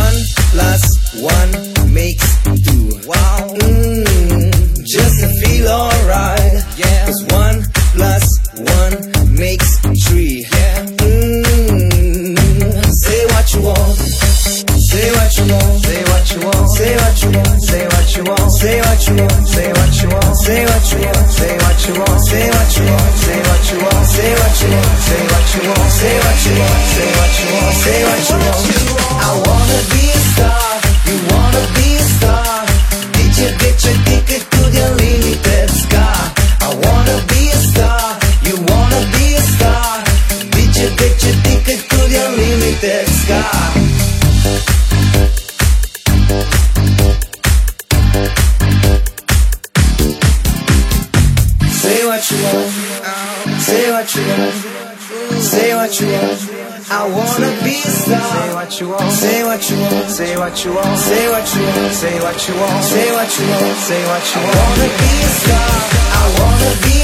One plus one makes two. Wow. Mm, just to feel alright. Yeah. Cause one plus one makes what you want, say what you want, say what you want, say what you want, say what you want. I wanna be a star, I wanna be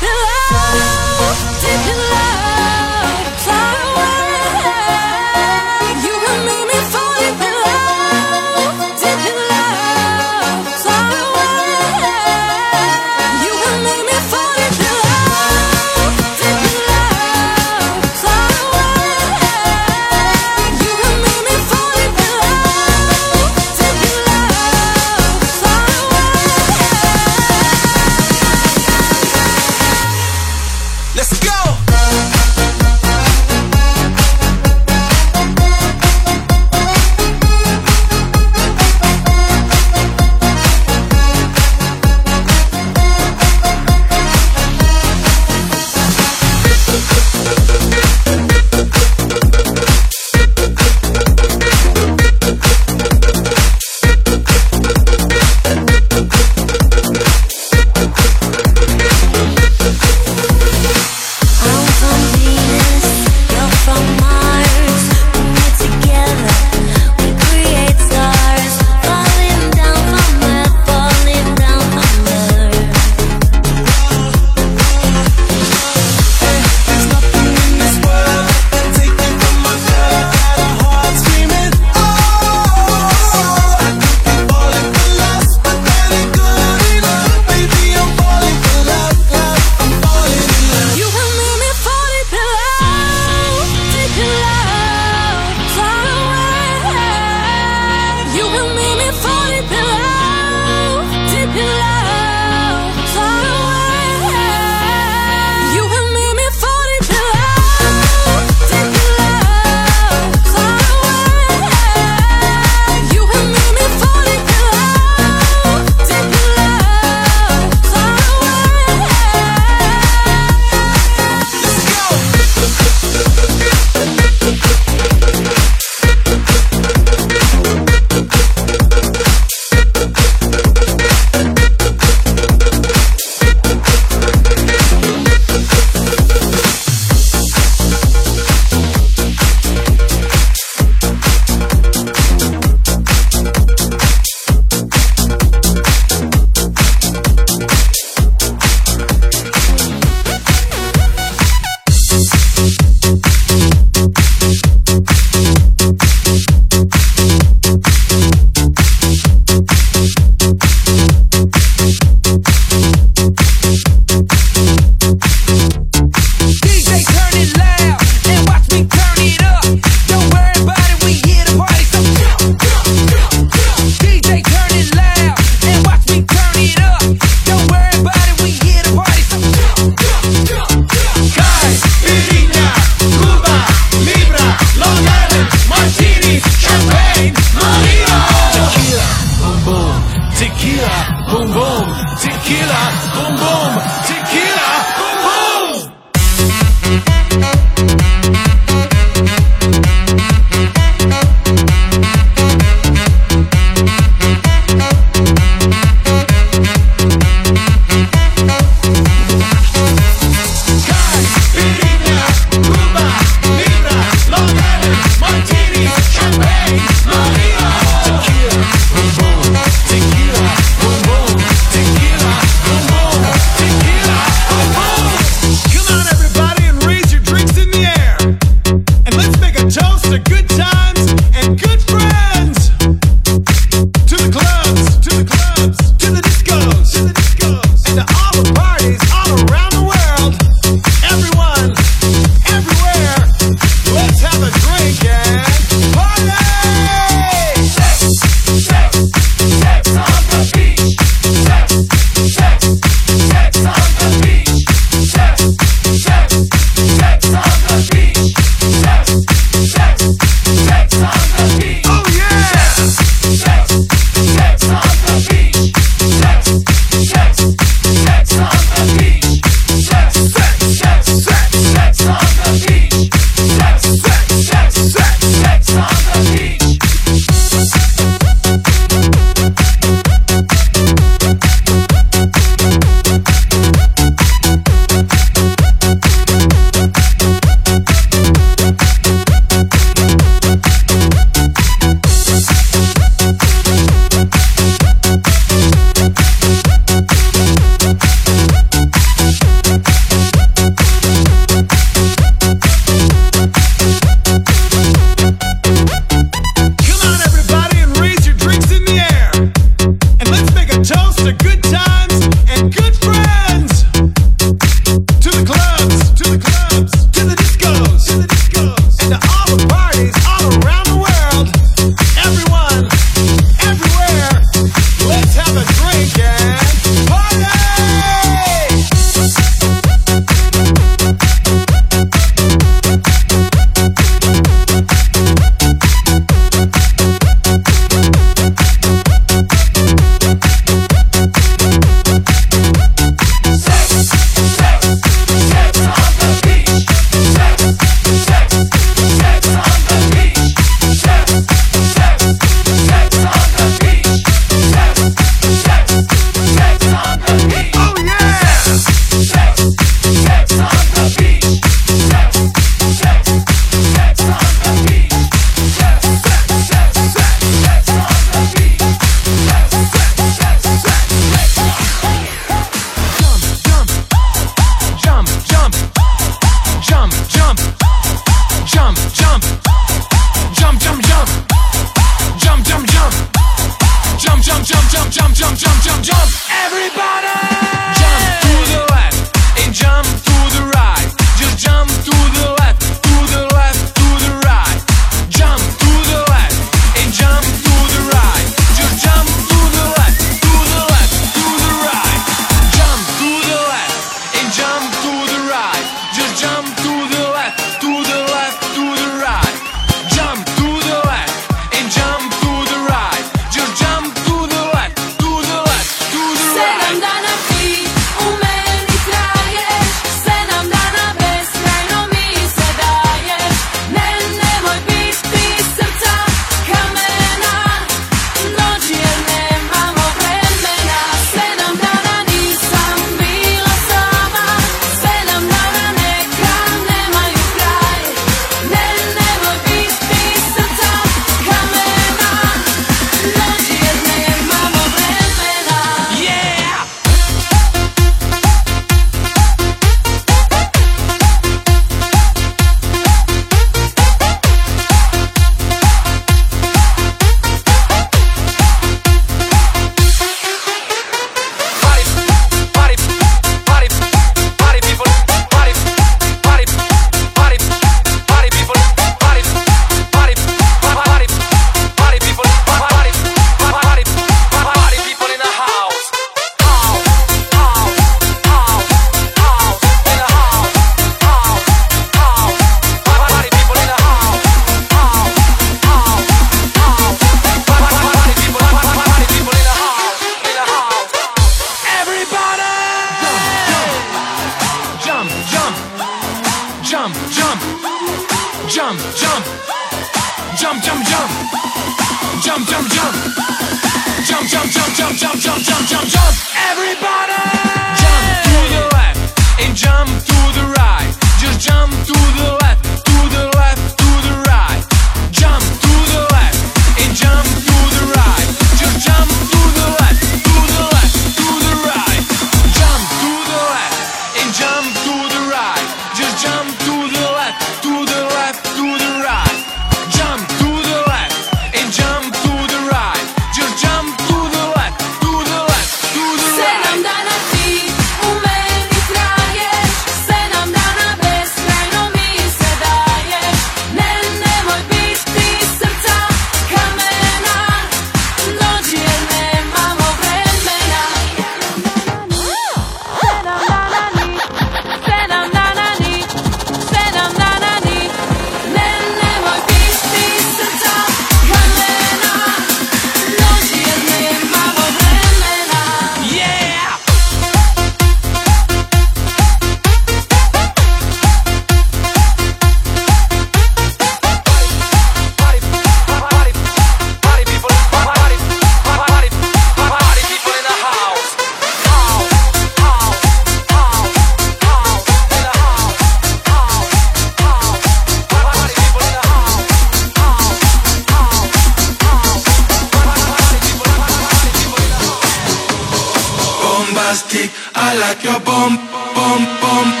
I like your bum, bum, bum.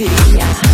With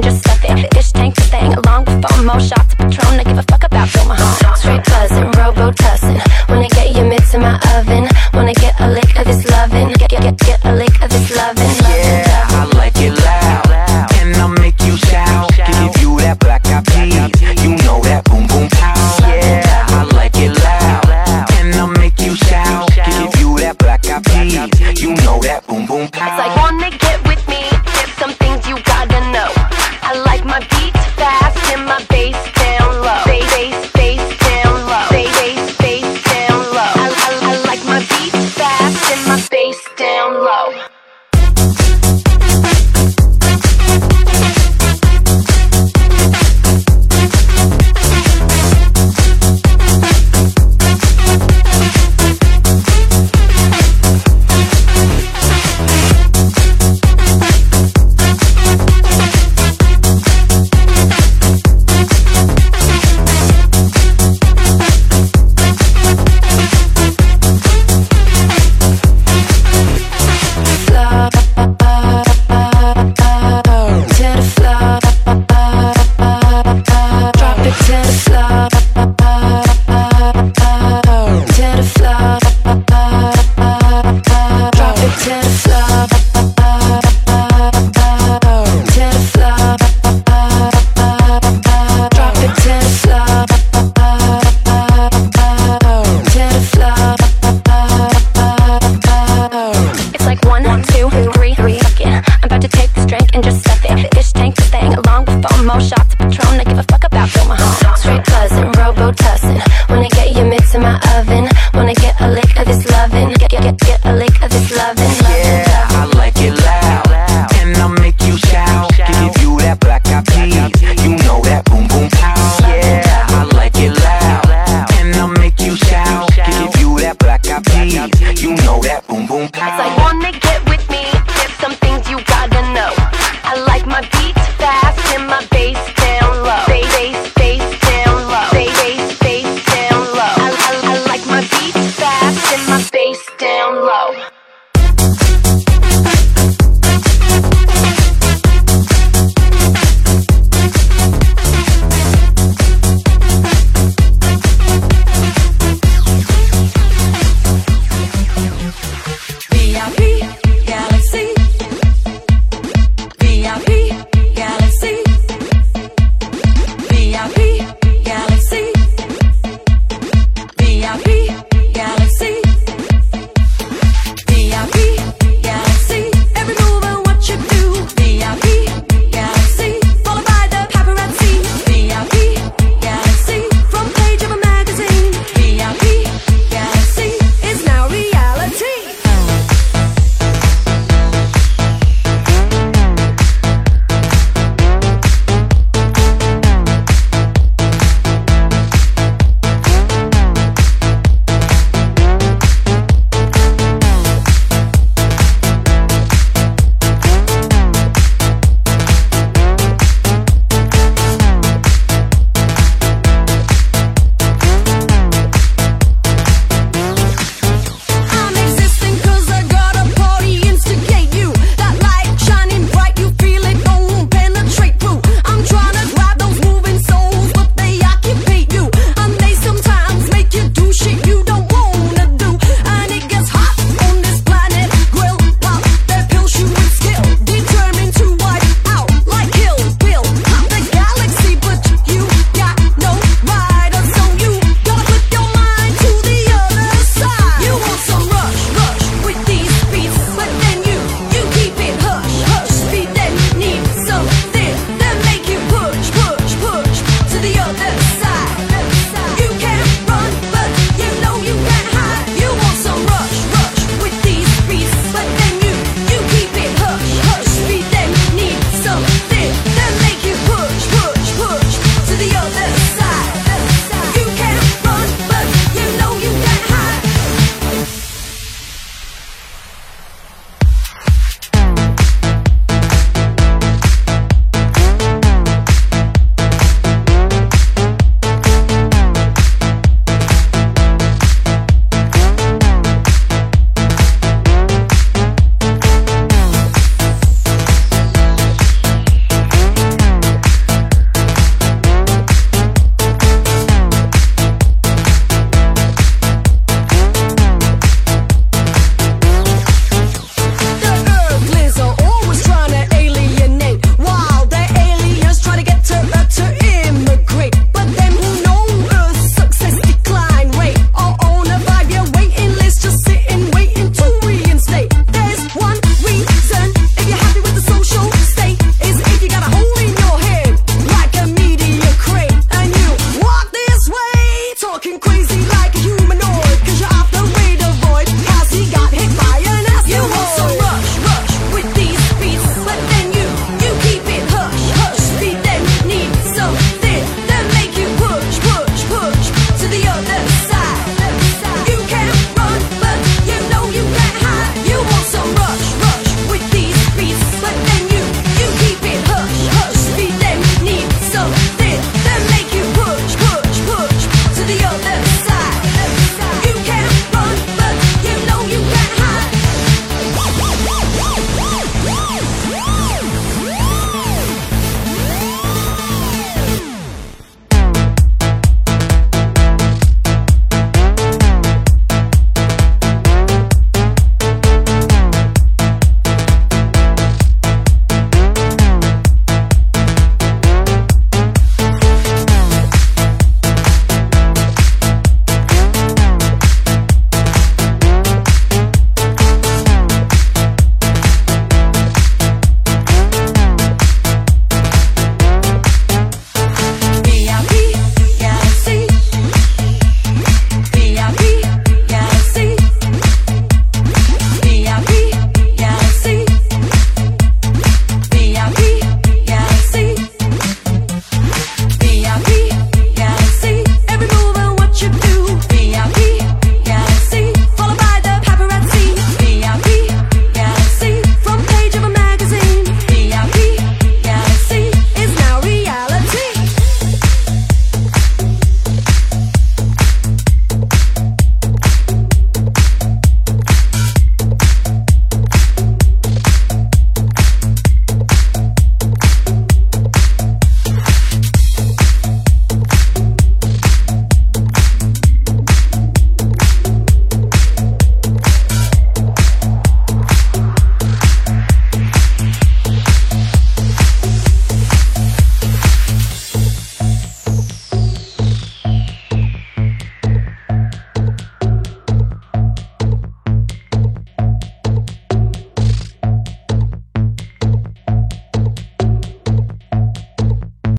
and just stuff it. fish tank to thing along with FOMO. shots.